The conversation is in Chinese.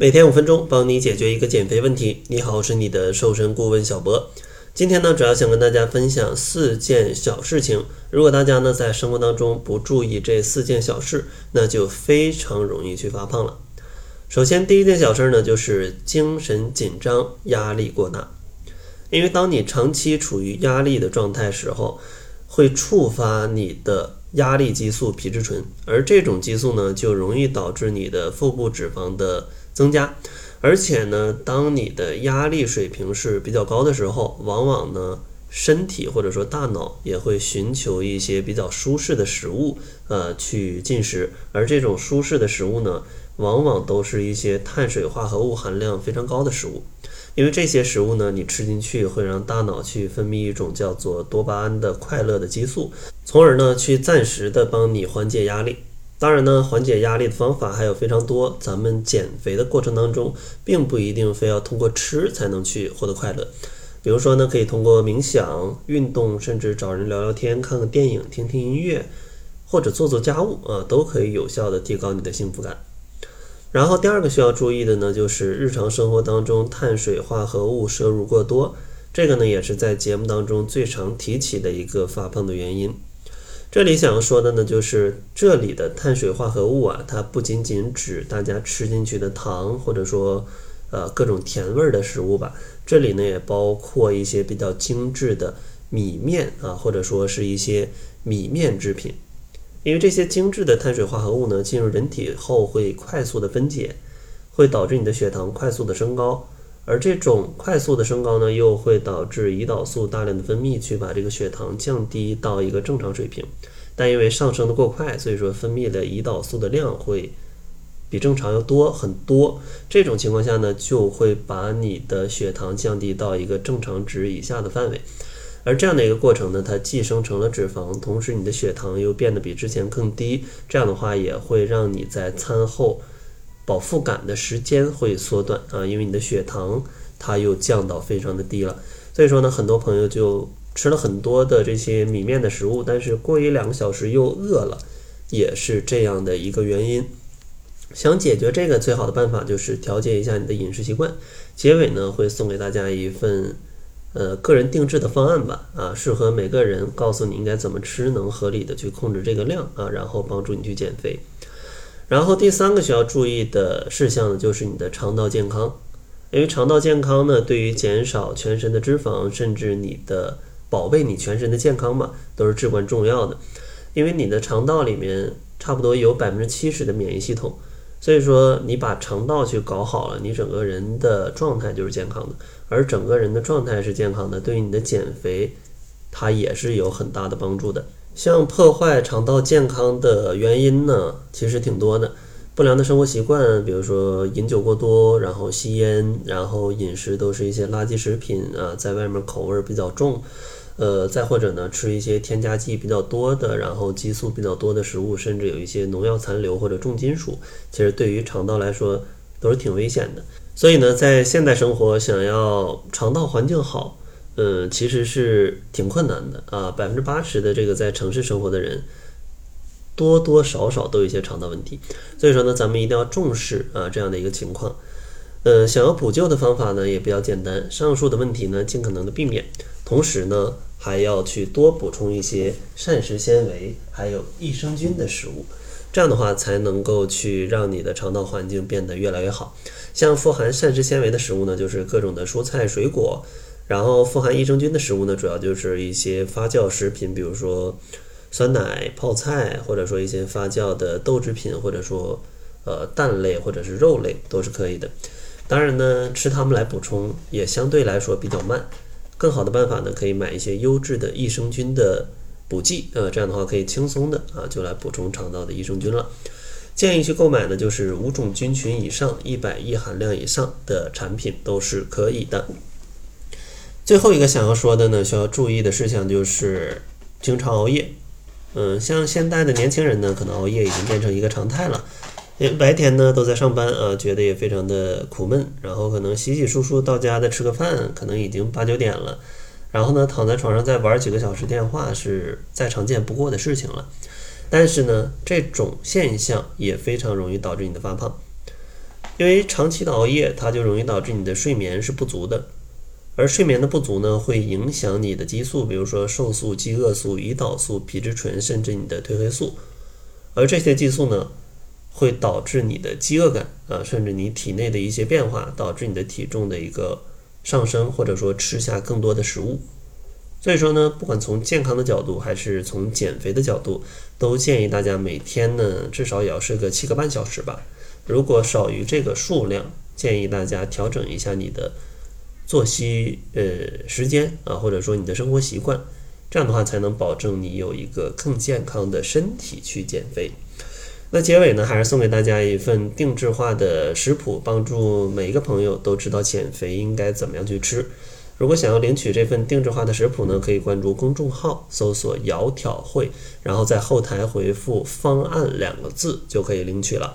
每天五分钟，帮你解决一个减肥问题。你好，我是你的瘦身顾问小博。今天呢，主要想跟大家分享四件小事情。如果大家呢在生活当中不注意这四件小事，那就非常容易去发胖了。首先，第一件小事呢，就是精神紧张、压力过大。因为当你长期处于压力的状态时候，会触发你的压力激素皮质醇，而这种激素呢，就容易导致你的腹部脂肪的增加。而且呢，当你的压力水平是比较高的时候，往往呢，身体或者说大脑也会寻求一些比较舒适的食物，呃，去进食。而这种舒适的食物呢，往往都是一些碳水化合物含量非常高的食物。因为这些食物呢，你吃进去会让大脑去分泌一种叫做多巴胺的快乐的激素，从而呢，去暂时的帮你缓解压力。当然呢，缓解压力的方法还有非常多。咱们减肥的过程当中，并不一定非要通过吃才能去获得快乐。比如说呢，可以通过冥想、运动，甚至找人聊聊天、看看电影、听听音乐，或者做做家务啊，都可以有效的提高你的幸福感。然后第二个需要注意的呢，就是日常生活当中碳水化合物摄入过多，这个呢也是在节目当中最常提起的一个发胖的原因。这里想要说的呢，就是这里的碳水化合物啊，它不仅仅指大家吃进去的糖，或者说呃各种甜味儿的食物吧。这里呢也包括一些比较精致的米面啊，或者说是一些米面制品。因为这些精致的碳水化合物呢，进入人体后会快速的分解，会导致你的血糖快速的升高。而这种快速的升高呢，又会导致胰岛素大量的分泌，去把这个血糖降低到一个正常水平。但因为上升的过快，所以说分泌的胰岛素的量会比正常要多很多。这种情况下呢，就会把你的血糖降低到一个正常值以下的范围。而这样的一个过程呢，它既生成了脂肪，同时你的血糖又变得比之前更低。这样的话，也会让你在餐后。饱腹感的时间会缩短啊，因为你的血糖它又降到非常的低了。所以说呢，很多朋友就吃了很多的这些米面的食物，但是过一两个小时又饿了，也是这样的一个原因。想解决这个最好的办法就是调节一下你的饮食习惯。结尾呢会送给大家一份呃个人定制的方案吧，啊，适合每个人，告诉你应该怎么吃，能合理的去控制这个量啊，然后帮助你去减肥。然后第三个需要注意的事项呢，就是你的肠道健康，因为肠道健康呢，对于减少全身的脂肪，甚至你的保卫你全身的健康嘛，都是至关重要的。因为你的肠道里面差不多有百分之七十的免疫系统，所以说你把肠道去搞好了，你整个人的状态就是健康的。而整个人的状态是健康的，对于你的减肥，它也是有很大的帮助的。像破坏肠道健康的原因呢，其实挺多的。不良的生活习惯，比如说饮酒过多，然后吸烟，然后饮食都是一些垃圾食品啊，在外面口味比较重，呃，再或者呢，吃一些添加剂比较多的，然后激素比较多的食物，甚至有一些农药残留或者重金属，其实对于肠道来说都是挺危险的。所以呢，在现代生活，想要肠道环境好。嗯，其实是挺困难的啊。百分之八十的这个在城市生活的人，多多少少都有一些肠道问题。所以说呢，咱们一定要重视啊这样的一个情况。呃，想要补救的方法呢也比较简单，上述的问题呢尽可能的避免，同时呢还要去多补充一些膳食纤维还有益生菌的食物，这样的话才能够去让你的肠道环境变得越来越好。像富含膳食纤维的食物呢，就是各种的蔬菜水果。然后富含益生菌的食物呢，主要就是一些发酵食品，比如说酸奶、泡菜，或者说一些发酵的豆制品，或者说呃蛋类或者是肉类都是可以的。当然呢，吃它们来补充也相对来说比较慢。更好的办法呢，可以买一些优质的益生菌的补剂，呃，这样的话可以轻松的啊就来补充肠道的益生菌了。建议去购买呢，就是五种菌群以上、一百亿含量以上的产品都是可以的。最后一个想要说的呢，需要注意的事项就是经常熬夜。嗯，像现代的年轻人呢，可能熬夜已经变成一个常态了。因为白天呢都在上班啊，觉得也非常的苦闷。然后可能洗洗漱漱到家再吃个饭，可能已经八九点了。然后呢，躺在床上再玩几个小时电话，是再常见不过的事情了。但是呢，这种现象也非常容易导致你的发胖。因为长期的熬夜，它就容易导致你的睡眠是不足的，而睡眠的不足呢，会影响你的激素，比如说瘦素、饥饿素、胰岛素、皮质醇，甚至你的褪黑素。而这些激素呢，会导致你的饥饿感啊，甚至你体内的一些变化，导致你的体重的一个上升，或者说吃下更多的食物。所以说呢，不管从健康的角度，还是从减肥的角度，都建议大家每天呢至少也要睡个七个半小时吧。如果少于这个数量，建议大家调整一下你的作息呃时间啊，或者说你的生活习惯，这样的话才能保证你有一个更健康的身体去减肥。那结尾呢，还是送给大家一份定制化的食谱，帮助每一个朋友都知道减肥应该怎么样去吃。如果想要领取这份定制化的食谱呢，可以关注公众号，搜索“窈窕会”，然后在后台回复“方案”两个字就可以领取了。